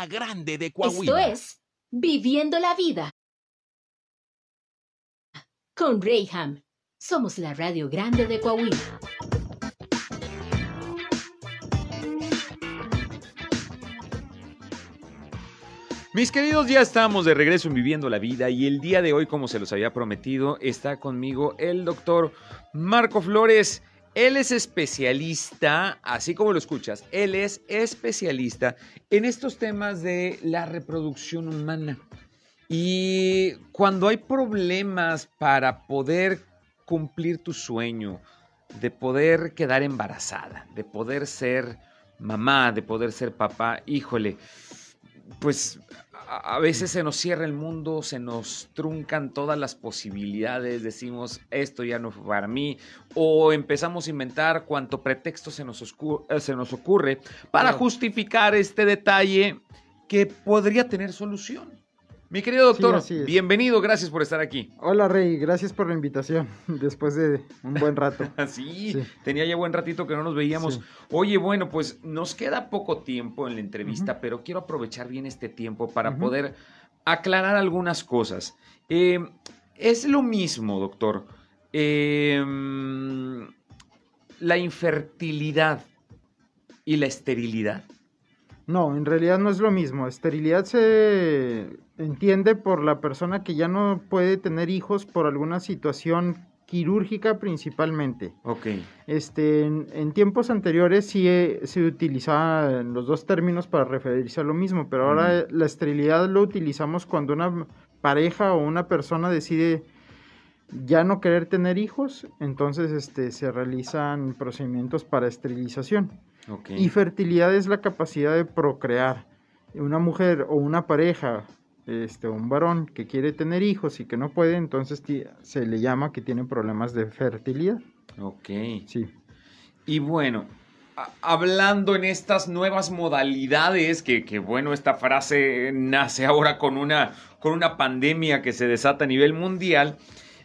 La grande de Coahuila. Esto es Viviendo la Vida con Rayham. Somos la Radio Grande de Coahuila. Mis queridos, ya estamos de regreso en Viviendo la Vida y el día de hoy, como se los había prometido, está conmigo el doctor Marco Flores. Él es especialista, así como lo escuchas, él es especialista en estos temas de la reproducción humana. Y cuando hay problemas para poder cumplir tu sueño, de poder quedar embarazada, de poder ser mamá, de poder ser papá, híjole, pues a, veces se nos cierra el mundo, se nos truncan todas las posibilidades, decimos esto ya no fue para mí, o empezamos a inventar cuanto pretexto se nos, eh, se nos ocurre para justificar este detalle que podría tener solución. Mi querido doctor, bienvenido, gracias por estar aquí. Hola Rey, gracias por la invitación después de un buen rato. Sí, Sí. tenía ya buen ratito que no nos veíamos. Sí. Oye, bueno, pues nos queda poco tiempo en la entrevista, pero quiero aprovechar bien este tiempo para poder aclarar algunas cosas. Eh, es lo mismo, doctor. eh, la infertilidad y la esterilidad. No, en realidad no es lo mismo. Esterilidad se entiende por la persona que ya no puede tener hijos por alguna situación quirúrgica principalmente. Ok. Este, en, en tiempos anteriores sí eh, se utilizaban los dos términos para referirse a lo mismo, pero ahora Mm. la esterilidad lo utilizamos cuando una pareja o una persona decide ya no querer tener hijos, entonces este, se realizan procedimientos para esterilización. Ok. Y fertilidad es la capacidad de procrear. Una mujer o una pareja, este, un varón que quiere tener hijos y que no puede, entonces se le llama que tiene problemas de fertilidad. ok. Sí. Y bueno, hablando en estas nuevas modalidades, que, que, bueno, esta frase nace ahora con una, con una pandemia que se desata a nivel mundial,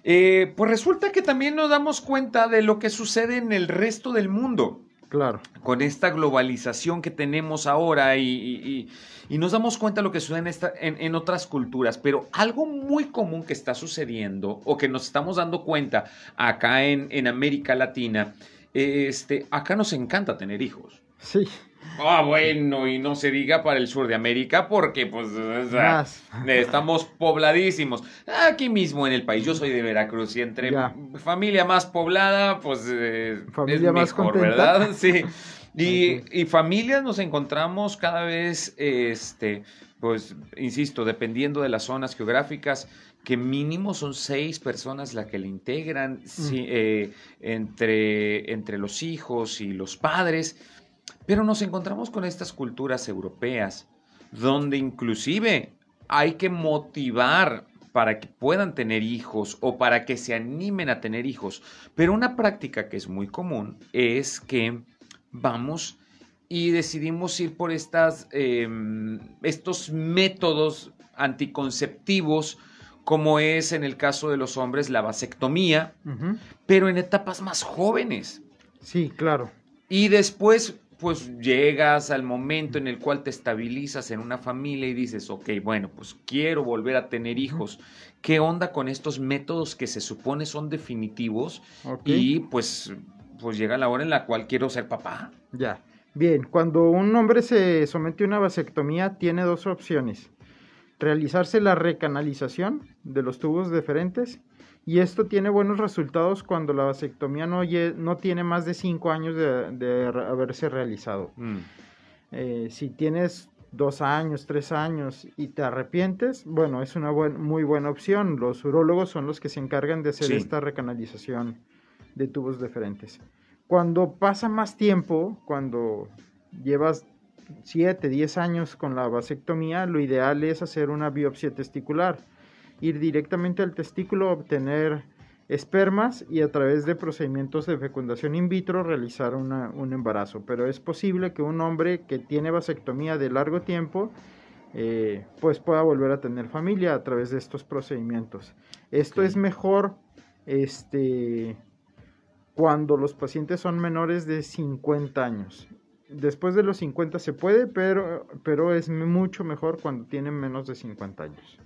eh, pues resulta que también nos damos cuenta de lo que sucede en el resto del mundo Claro. con esta globalización que tenemos ahora y, y- nos damos cuenta de lo que sucede en, esta- en- en otras culturas, pero algo muy común que está sucediendo o que nos estamos dando cuenta acá en, en América Latina, este, acá nos encanta tener hijos. Sí. Ah, bueno, y no se diga para el sur de América porque pues o sea, Más. estamos pobladísimos. Aquí mismo en el país, yo soy de Veracruz y entre Ya. familia más poblada, pues eh, Familia es más mejor, contenta. ¿verdad? Sí. Y, familias nos encontramos cada vez, este, pues, insisto, dependiendo de las zonas geográficas, que mínimo son seis personas las que le integran Mm. eh, entre, entre los hijos y los padres. Pero nos encontramos con estas culturas europeas, donde inclusive hay que motivar para que puedan tener hijos o para que se animen a tener hijos. Pero una práctica que es muy común es que vamos y decidimos ir por estas, eh, estos métodos anticonceptivos, como es en el caso de los hombres la vasectomía, pero en etapas más jóvenes. Sí, claro. Y después, pues llegas al momento en el cual te estabilizas en una familia y dices, ok, bueno, pues quiero volver a tener hijos. ¿Qué onda con estos métodos que se supone son definitivos? Y pues, pues llega la hora en la cual quiero ser papá. Ya. Bien, cuando un hombre se somete a una vasectomía, tiene dos opciones. Realizarse la recanalización de los tubos deferentes y esto tiene buenos resultados cuando la vasectomía no, tiene más de 5 años de, haberse realizado. Mm, Eh, si tienes dos años, tres años y te arrepientes, bueno, es una buen, muy buena opción. Los urólogos son los que se encargan de hacer Sí. esta recanalización de tubos deferentes. Cuando pasa más tiempo, cuando llevas 7, 10 años con la vasectomía, lo ideal es hacer una biopsia testicular, ir directamente al testículo, obtener espermas y a través de procedimientos de fecundación in vitro realizar una- un embarazo. Pero es posible que un hombre que tiene vasectomía de largo tiempo eh, pues pueda volver a tener familia a través de estos procedimientos. Esto es mejor este, cuando los pacientes son menores de 50 años. Después de los 50 se puede, pero, pero es mucho mejor cuando tienen menos de 50 años.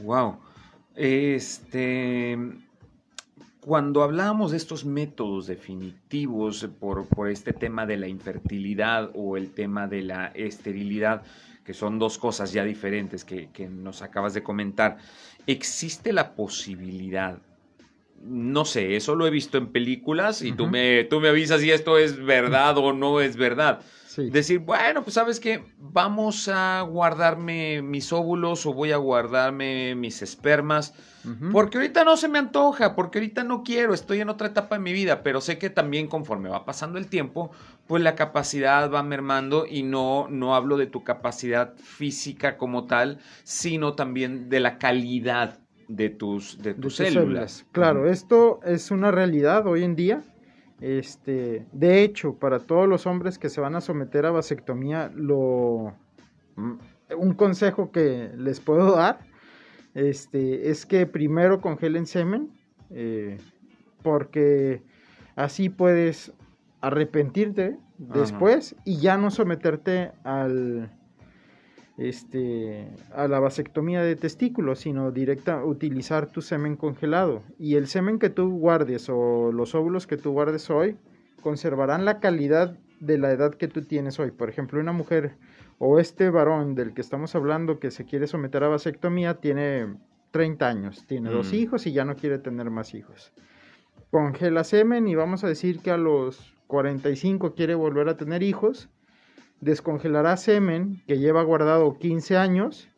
Wow. Este, cuando hablábamos de estos métodos definitivos por, por este tema de la infertilidad o el tema de la esterilidad, que son dos cosas ya diferentes que, que nos acabas de comentar, ¿existe la posibilidad? No sé, eso lo he visto en películas y tú, me, tú me avisas si esto es verdad o no es verdad. Sí. Decir, bueno, pues sabes qué, vamos a guardarme mis óvulos o voy a guardarme mis espermas, porque ahorita no se me antoja, porque ahorita no quiero, estoy en otra etapa de mi vida, pero sé que también conforme va pasando el tiempo, pues la capacidad va mermando y no, no hablo de tu capacidad física como tal, sino también de la calidad de tus, de de tus células. Claro, esto es una realidad hoy en día. Este, de hecho, para todos los hombres que se van a someter a vasectomía, lo mm, un consejo que les puedo dar este, es que primero congelen semen, eh, porque así puedes arrepentirte Ajá. después y ya no someterte al este a la vasectomía de testículos, sino directa utilizar tu semen congelado y el semen que tú guardes o los óvulos que tú guardes hoy conservarán la calidad de la edad que tú tienes hoy. Por ejemplo, una mujer o este varón del que estamos hablando que se quiere someter a vasectomía tiene 30 años, tiene dos Mm. hijos y ya no quiere tener más hijos. Congela semen y vamos a decir que a los 45 quiere volver a tener hijos. Descongelará semen que lleva guardado 15 años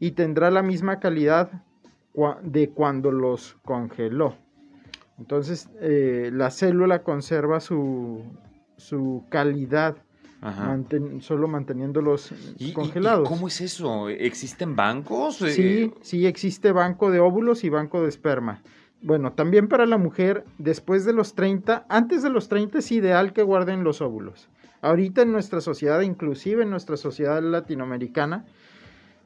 y tendrá la misma calidad de cuando los congeló. Entonces, eh, la célula conserva su, su calidad, manten- solo manteniéndolos ¿Y- congelados. ¿Y, cómo es eso? ¿Existen bancos? Sí, Eh, sí existe banco de óvulos y banco de esperma. Bueno, también para la mujer, después de los 30, antes de los 30 es ideal que guarden los óvulos. Ahorita en nuestra sociedad, inclusive en nuestra sociedad latinoamericana,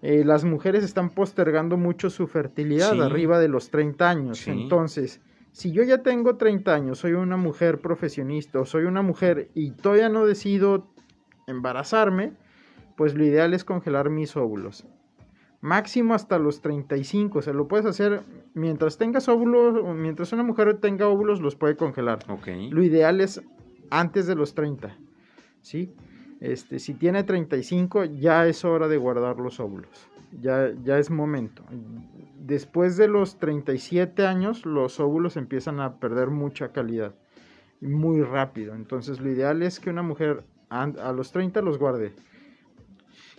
eh, las mujeres están postergando mucho su fertilidad Sí. arriba de los 30 años. Sí. Entonces, si yo ya tengo 30 años, soy una mujer profesionista o soy una mujer y todavía no decido embarazarme, pues lo ideal es congelar mis óvulos. Máximo hasta los 35, o sea, lo puedes hacer mientras tengas óvulos, mientras una mujer tenga óvulos, los puede congelar. Lo ideal es antes de los 30, ¿sí? Este, si tiene 35, ya es hora de guardar los óvulos. Ya, ya es momento. Después de los 37 años, los óvulos empiezan a perder mucha calidad. Muy rápido. Entonces, lo ideal es que una mujer a los 30 los guarde.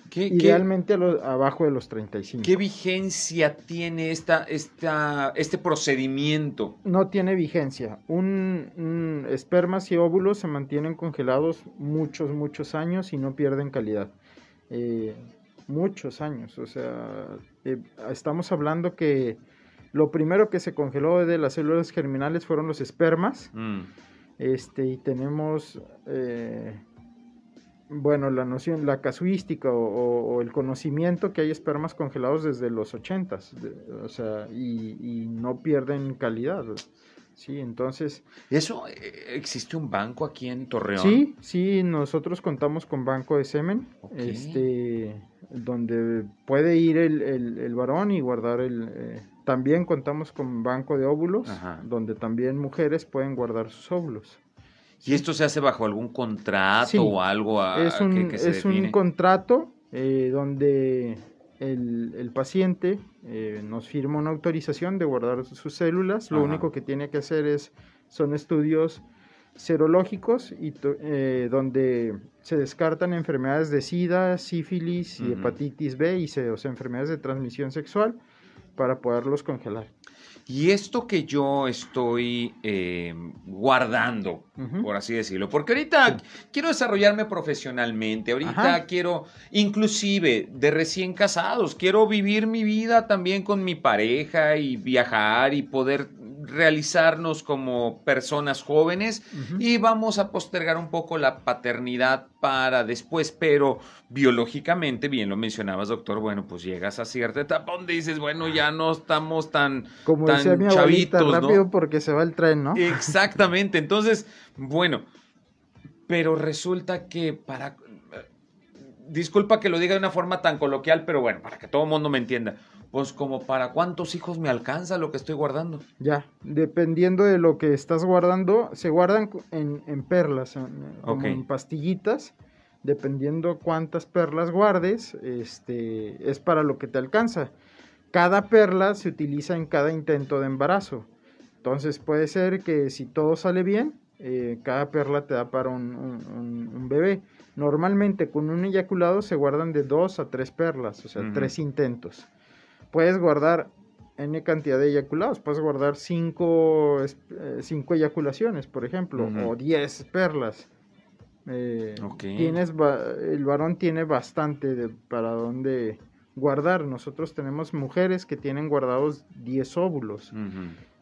¿Qué, qué- Idealmente a lo- abajo de los 35. qué vigencia tiene esta, esta, este procedimiento? no tiene vigencia. Un, un- espermas y óvulos se mantienen congelados muchos, muchos años y no pierden calidad. Eh, muchos años. O sea, eh, estamos hablando que lo primero que se congeló de las células germinales fueron los espermas. Mm, Este, y tenemos, eh, bueno, la noción, la casuística o, o- o el conocimiento que hay espermas congelados desde los 80s, de- o sea, y, y no pierden calidad. Sí, entonces, ¿Eso eh, existe un banco aquí en Torreón? sí, sí, nosotros contamos con banco de semen, este, donde puede ir el, el- el varón y guardar el... eh, también contamos con banco de óvulos, Ajá. donde también mujeres pueden guardar sus óvulos. ¿Y esto se hace bajo algún contrato Sí. o algo a- es un, que, que se es un contrato eh, donde el, el paciente eh, nos firma una autorización de guardar sus células. Lo Ajá. único que tiene que hacer es son estudios serológicos y eh, donde se descartan enfermedades de SIDA, sífilis y hepatitis B y C, o sea, enfermedades de transmisión sexual para poderlos congelar. Y esto que yo estoy eh, guardando, por así decirlo, porque ahorita quiero desarrollarme profesionalmente, ahorita Ajá. quiero, inclusive de recién casados, quiero vivir mi vida también con mi pareja y viajar y poder realizarnos como personas jóvenes y vamos a postergar un poco la paternidad para después, pero biológicamente, bien lo mencionabas, doctor, bueno, pues llegas a cierta etapa donde dices, bueno, ya no estamos tan Como tan decía mi abuelita, chavitos, ¿no? rápido porque se va el tren, ¿no? Exactamente. Entonces, bueno, pero resulta que para... Disculpa que lo diga de una forma tan coloquial, pero bueno, para que todo el mundo me entienda. Pues como para cuántos hijos me alcanza lo que estoy guardando. Ya, dependiendo de lo que estás guardando, se guardan en, en perlas, en- como en pastillitas. Dependiendo cuántas perlas guardes, este, es para lo que te alcanza. Cada perla se utiliza en cada intento de embarazo. Entonces puede ser que si todo sale bien, eh, cada perla te da para un, un- un- un bebé. Normalmente con un eyaculado se guardan de dos a tres perlas, o sea, tres intentos. Puedes guardar N cantidad de eyaculados, puedes guardar cinco, es- eh, cinco eyaculaciones, por ejemplo, o 10 perlas. Eh, Ok. tienes el varón tiene bastante de para dónde guardar. Nosotros tenemos mujeres que tienen guardados 10 óvulos.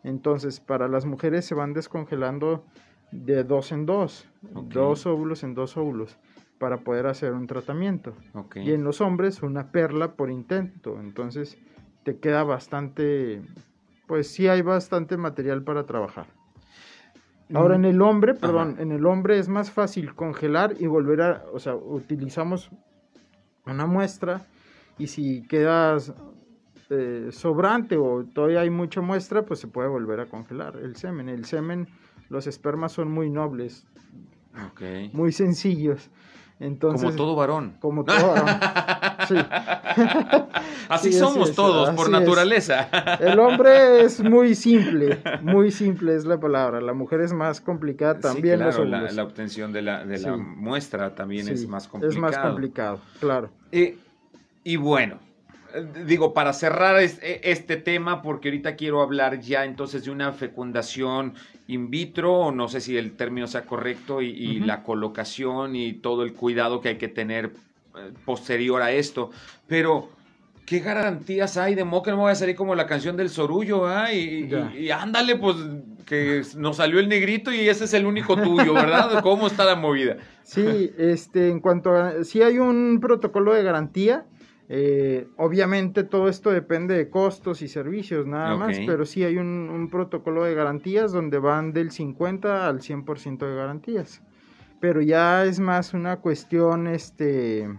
Entonces, para las mujeres se van descongelando de dos en dos, dos óvulos en dos óvulos, para poder hacer un tratamiento. Y en los hombres, una perla por intento. Entonces, te queda bastante, pues sí hay bastante material para trabajar. Ahora en el hombre, perdón, Ajá. en el hombre es más fácil congelar y volver a, o sea, utilizamos una muestra y si quedas eh, sobrante o todavía hay mucha muestra, pues se puede volver a congelar el semen. El semen, los espermas son muy nobles, muy sencillos. Entonces, Como todo varón. como todo varón. Sí. Así Sí, así somos es, todos, por es. naturaleza. El hombre es muy simple, muy simple es la palabra. La mujer es más complicada también claro, la, obtención de la, de la Sí. muestra también es más complicado. Es más complicado, claro. Eh, y bueno, digo, para cerrar eh, este tema, porque ahorita quiero hablar ya entonces de una fecundación in vitro, o no sé si el término sea correcto, y, la colocación y todo el cuidado que hay que tener eh, posterior a esto. Pero, ¿qué garantías hay de modo que no me voy a salir como la canción del Sorullo? ah? Y, Ya. y- y ándale, pues, que nos salió el negrito y ese es el único tuyo, ¿verdad? ¿Cómo está la movida? Sí, este, en cuanto a, si hay un protocolo de garantía, eh, obviamente todo esto depende de costos y servicios nada más, pero sí hay un, un protocolo de garantías donde van del 50 al 100% de garantías. Pero ya es más una cuestión, este,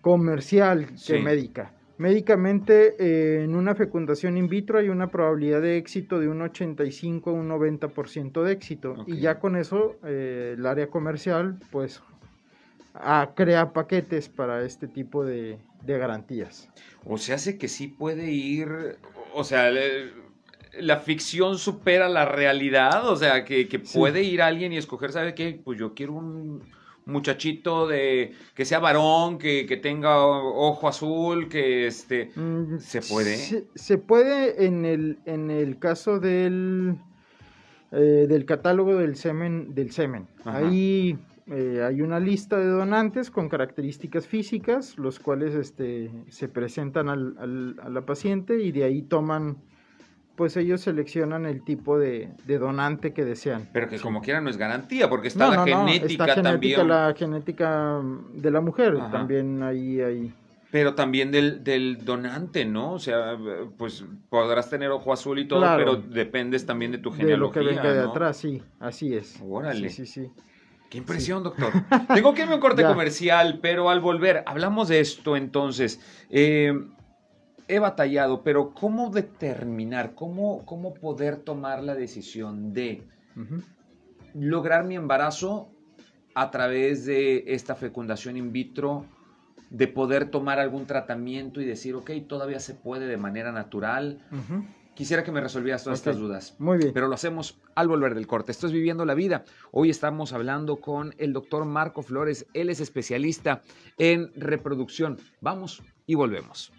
comercial que Sí. médica. Médicamente, eh, en una fecundación in vitro hay una probabilidad de éxito de un 85 a un 90% de éxito. Y ya con eso, eh, el área comercial, pues, ah, crea paquetes para este tipo de, de garantías. O se hace que sí puede ir, o sea, le- la ficción supera la realidad, o sea, que, que Sí. puede ir alguien y escoger, ¿sabe qué? Pues yo quiero un muchachito de que sea varón, que, que tenga ojo azul, que este... Mm, ¿Se puede? Se, se puede en el, en el caso del, eh, del catálogo del semen. Del semen. Ajá. Ahí eh, hay una lista de donantes con características físicas, los cuales este, se presentan al- al- a la paciente y de ahí toman, pues ellos seleccionan el tipo de, de donante que desean. Pero que Sí. como quiera no es garantía, porque está No, la no, no, genética está también. genética, la genética de la mujer, Ajá. también ahí, ahí. Pero también del, del donante, ¿no? O sea, pues podrás tener ojo azul y todo, Claro. pero dependes también de tu De genealogía, lo que venga de atrás, sí, así es. Órale. Sí, sí, sí. Qué impresión, doctor. Tengo que irme a un corte Ya. comercial, pero al volver, hablamos de esto entonces. Eh, he batallado, pero ¿cómo determinar, cómo, cómo poder tomar la decisión de lograr mi embarazo a través de esta fecundación in vitro, de poder tomar algún tratamiento y decir, ok, todavía se puede de manera natural? Ujú. Quisiera que me resolvieras todas estas dudas. Muy bien. Pero lo hacemos al volver del corte. Esto es Viviendo la Vida. Hoy estamos hablando con el doctor Marco Flores. Él es especialista en reproducción. Vamos y volvemos.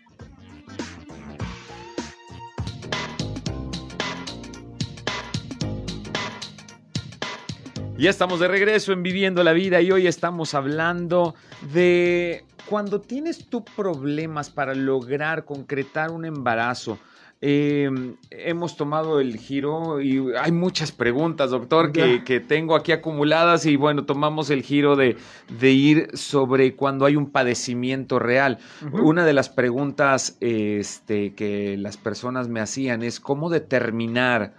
Ya estamos de regreso en Viviendo la Vida y hoy estamos hablando de cuando tienes tú problemas para lograr concretar un embarazo. Eh, hemos tomado el giro y hay muchas preguntas, doctor, que, tengo aquí acumuladas y bueno, tomamos el giro de, de ir sobre cuando hay un padecimiento real. Una de las preguntas este, que las personas me hacían es cómo determinar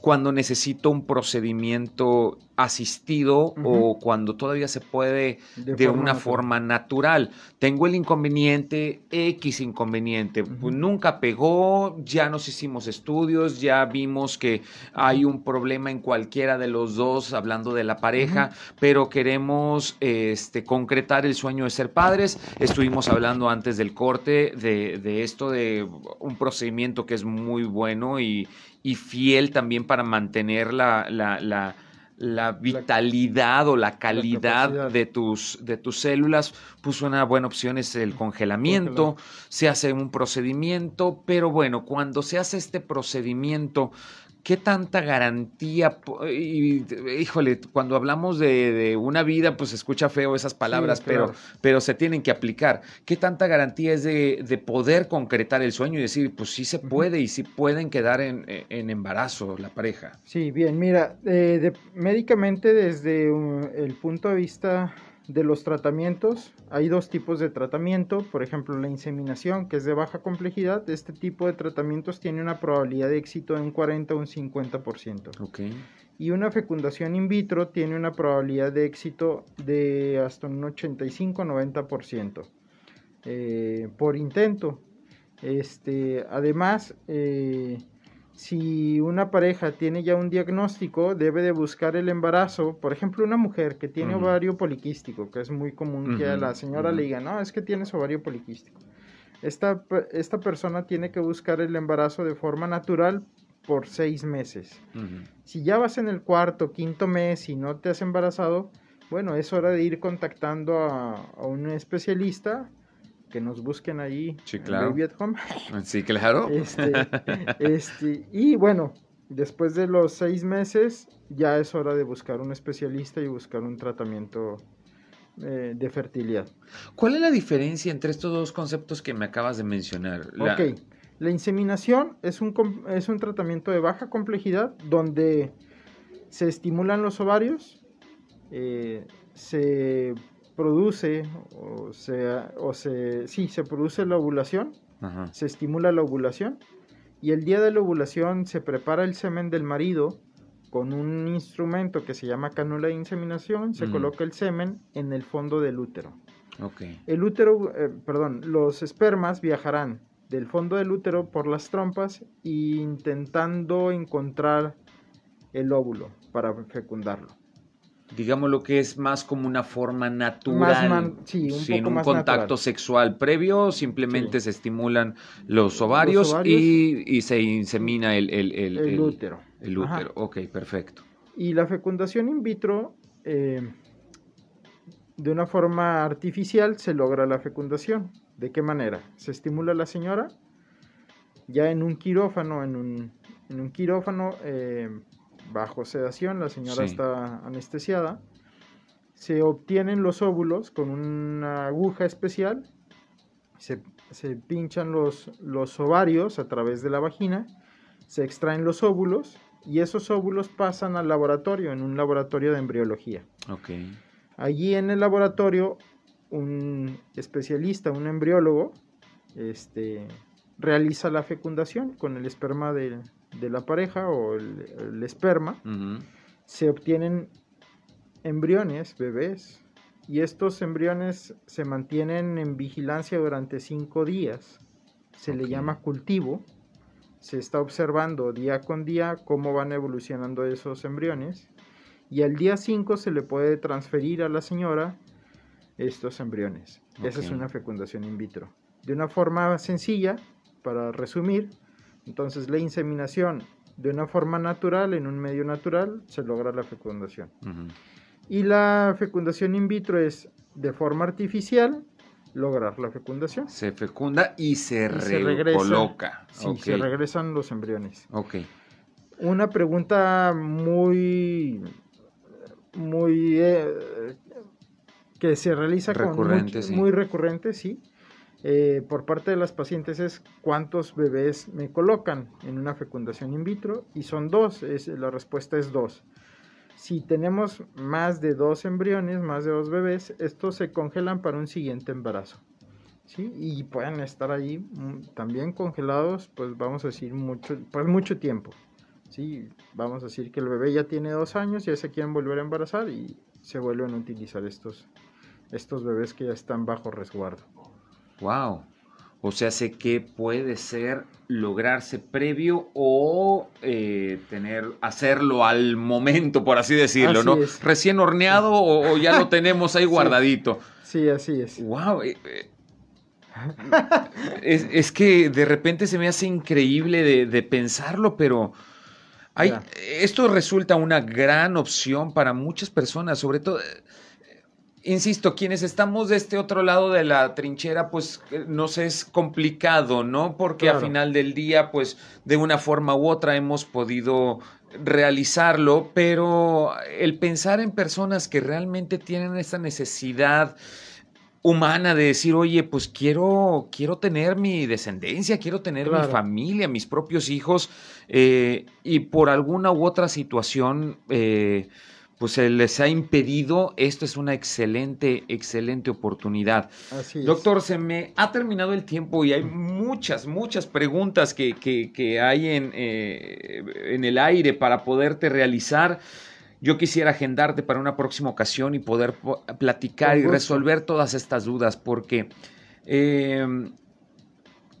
cuando necesito un procedimiento asistido o cuando todavía se puede de, De forma una natural. forma natural. Tengo el inconveniente, X inconveniente. Pues nunca pegó, ya nos hicimos estudios, ya vimos que hay un problema en cualquiera de los dos, hablando de la pareja, pero queremos este, concretar el sueño de ser padres. Estuvimos hablando antes del corte de, de esto de un procedimiento que es muy bueno y, y fiel también para mantener la, la, la- la vitalidad o la calidad de tus, de tus células, pues una buena opción es el congelamiento, se hace un procedimiento, pero bueno, cuando se hace este procedimiento, ¿qué tanta garantía? Y, híjole, cuando hablamos de, de una vida, pues se escucha feo esas palabras, claro. pero, pero se tienen que aplicar. ¿Qué tanta garantía es de, de poder concretar el sueño y decir, pues sí se puede y sí pueden quedar en, en embarazo la pareja? Sí, bien, mira, eh, de- médicamente desde el punto de vista de los tratamientos, hay dos tipos de tratamiento, por ejemplo, la inseminación, que es de baja complejidad, este tipo de tratamientos tiene una probabilidad de éxito de un 40 a un 50%. Ok. Y una fecundación in vitro tiene una probabilidad de éxito de hasta un 85-90% eh, por intento. Este, además, eh, si una pareja tiene ya un diagnóstico, debe de buscar el embarazo. Por ejemplo, una mujer que tiene Ujú. ovario poliquístico, que es muy común que a la señora ujú. le digan, no, es que tienes ovario poliquístico. Esta, esta persona tiene que buscar el embarazo de forma natural por seis meses. Si ya vas en el cuarto, quinto mes y no te has embarazado, bueno, es hora de ir contactando a, a un especialista que nos busquen ahí Sí, en claro. Baby at Home. Sí, claro. Este, este, y bueno, después de los seis meses ya es hora de buscar un especialista y buscar un tratamiento eh, de fertilidad. ¿Cuál es la diferencia entre estos dos conceptos que me acabas de mencionar? La- Ok, la inseminación es un, es un tratamiento de baja complejidad donde se estimulan los ovarios, eh, se produce o se, o se, sí, se produce la ovulación, Ajá. se estimula la ovulación y el día de la ovulación se prepara el semen del marido con un instrumento que se llama cánula de inseminación, se Ujú. coloca el semen en el fondo del útero. El útero, eh, perdón, los espermas viajarán del fondo del útero por las trompas intentando encontrar el óvulo para fecundarlo. Digamos lo que es más como una forma natural. Más man- sí, un sin poco un más contacto natural. sexual previo, simplemente Sí. se estimulan los ovarios, ovarios. y, y se insemina el, el, el- El, el- útero. el Ajá. útero. Ok, perfecto. Y la fecundación in vitro, eh, de una forma artificial, se logra la fecundación. ¿De qué manera? Se estimula a la señora ya en un quirófano, en un, en un quirófano eh, bajo sedación, la señora Sí. está anestesiada. Se obtienen los óvulos con una aguja especial, se, se pinchan los, los ovarios a través de la vagina, se extraen los óvulos y esos óvulos pasan al laboratorio, en un laboratorio de embriología. Allí en el laboratorio, un especialista, un embriólogo, este, realiza la fecundación con el esperma de, de la pareja o el, el esperma. Se obtienen embriones, bebés, y estos embriones se mantienen en vigilancia durante cinco días. Se le llama cultivo. Se está observando día con día cómo van evolucionando esos embriones. Y al día 5 se le puede transferir a la señora estos embriones. Esa es una fecundación in vitro. De una forma sencilla, para resumir, Entonces la inseminación de una forma natural, en un medio natural, se logra la fecundación. Y la fecundación in vitro es de forma artificial lograr la fecundación. Se fecunda y se Y recoloca. Sí, Ok, se regresan los embriones. ok. Una pregunta muy, muy, eh, que se realiza con Recurrente, mucho- sí. muy recurrente, sí, eh, por parte de las pacientes es cuántos bebés me colocan en una fecundación in vitro y son dos, es, la respuesta es dos. Si tenemos más de dos embriones, más de dos bebés, estos se congelan para un siguiente embarazo. ¿sí? Y pueden estar ahí mm, también congelados, pues vamos a decir mucho, pues mucho tiempo. Sí, vamos a decir que el bebé ya tiene dos años, ya se quieren volver a embarazar y se vuelven a utilizar estos, estos bebés que ya están bajo resguardo. Wow. O sea, sé que puede ser lograrse previo o eh, tener, hacerlo al momento, por así decirlo, Así ¿no? es. Recién horneado o, o ya lo tenemos ahí guardadito. Sí, así es. Wow. es, es que de repente se me hace increíble de, de pensarlo, pero hay, esto resulta una gran opción para muchas personas, sobre todo, eh, insisto, quienes estamos de este otro lado de la trinchera, pues eh, nos es complicado, ¿no? Porque a Claro. final del día, pues de una forma u otra hemos podido realizarlo, pero el pensar en personas que realmente tienen esa necesidad humana de decir, oye, pues quiero, quiero tener mi descendencia, quiero tener mi Claro. familia, mis propios hijos, eh, y por alguna u otra situación, eh, pues se les ha impedido, esto es una excelente, excelente oportunidad. Así es. Doctor, se me ha terminado el tiempo y hay muchas, muchas preguntas que, que- que hay en, eh, en el aire para poderte realizar. Yo quisiera agendarte para una próxima ocasión y poder po- platicar y resolver todas estas dudas, porque eh,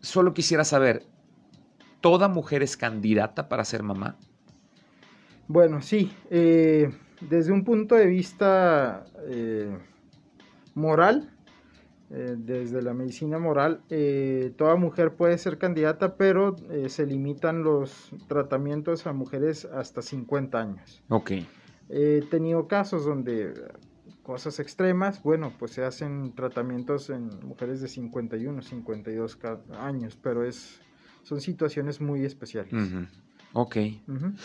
solo quisiera saber, ¿toda mujer es candidata para ser mamá? Bueno, sí, eh, desde un punto de vista eh, moral, eh, desde la medicina moral, eh, toda mujer puede ser candidata, pero eh, se limitan los tratamientos a mujeres hasta 50 años. Ok. He tenido casos donde cosas extremas, bueno, pues se hacen tratamientos en mujeres de 51, 52 ca- años, pero es son situaciones muy especiales. Ok.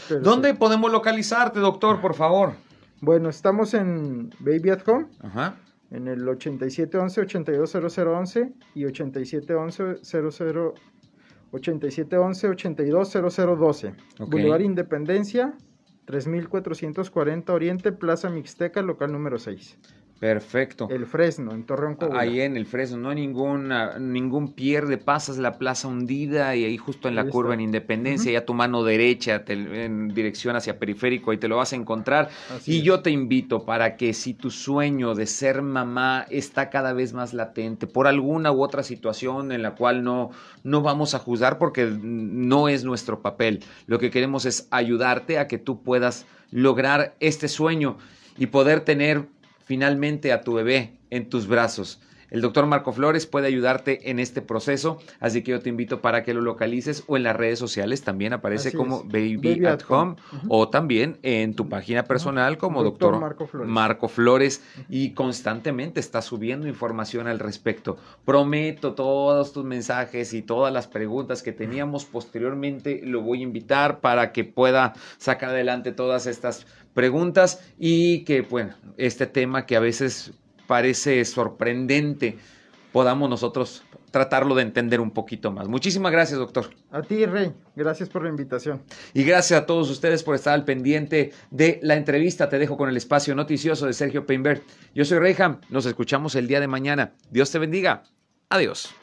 Pero ¿Dónde sí. podemos localizarte, doctor, por favor? Bueno, estamos en Baby at Home, Ajá. en el 8711-820011 y 8711-00 8711-820012. Ok. Boulevard Independencia, 3440 Oriente, Plaza Mixteca, local número 6. Perfecto. El Fresno, en Torreón, Coahuila. Ahí en el Fresno, no hay ninguna, ningún pierde, pasas la plaza hundida y ahí justo en la Ahí curva está. en Independencia, ya tu mano derecha te- en dirección hacia periférico, ahí te lo vas a encontrar. Así y es. yo te invito para que si tu sueño de ser mamá está cada vez más latente por alguna u otra situación en la cual no, no vamos a juzgar porque no es nuestro papel, lo que queremos es ayudarte a que tú puedas lograr este sueño y poder tener finalmente a tu bebé en tus brazos. El doctor Marco Flores puede ayudarte en este proceso, así que yo te invito para que lo localices o en las redes sociales también aparece Así como. Baby, Baby at, at Home, o también en tu página personal como Doctor doctor, Marco Flores. Marco Flores y constantemente está subiendo información al respecto. Prometo todos tus mensajes y todas las preguntas que teníamos posteriormente lo voy a invitar para que pueda sacar adelante todas estas preguntas y que bueno, este tema que a veces parece sorprendente podamos nosotros tratarlo de entender un poquito más. Muchísimas gracias, doctor. A ti, Rey, gracias por la invitación. Y gracias a todos ustedes por estar al pendiente de la entrevista. Te dejo con el espacio noticioso de Sergio Peinbert. Yo soy Reyham. Nos escuchamos el día de mañana. Dios te bendiga. Adiós.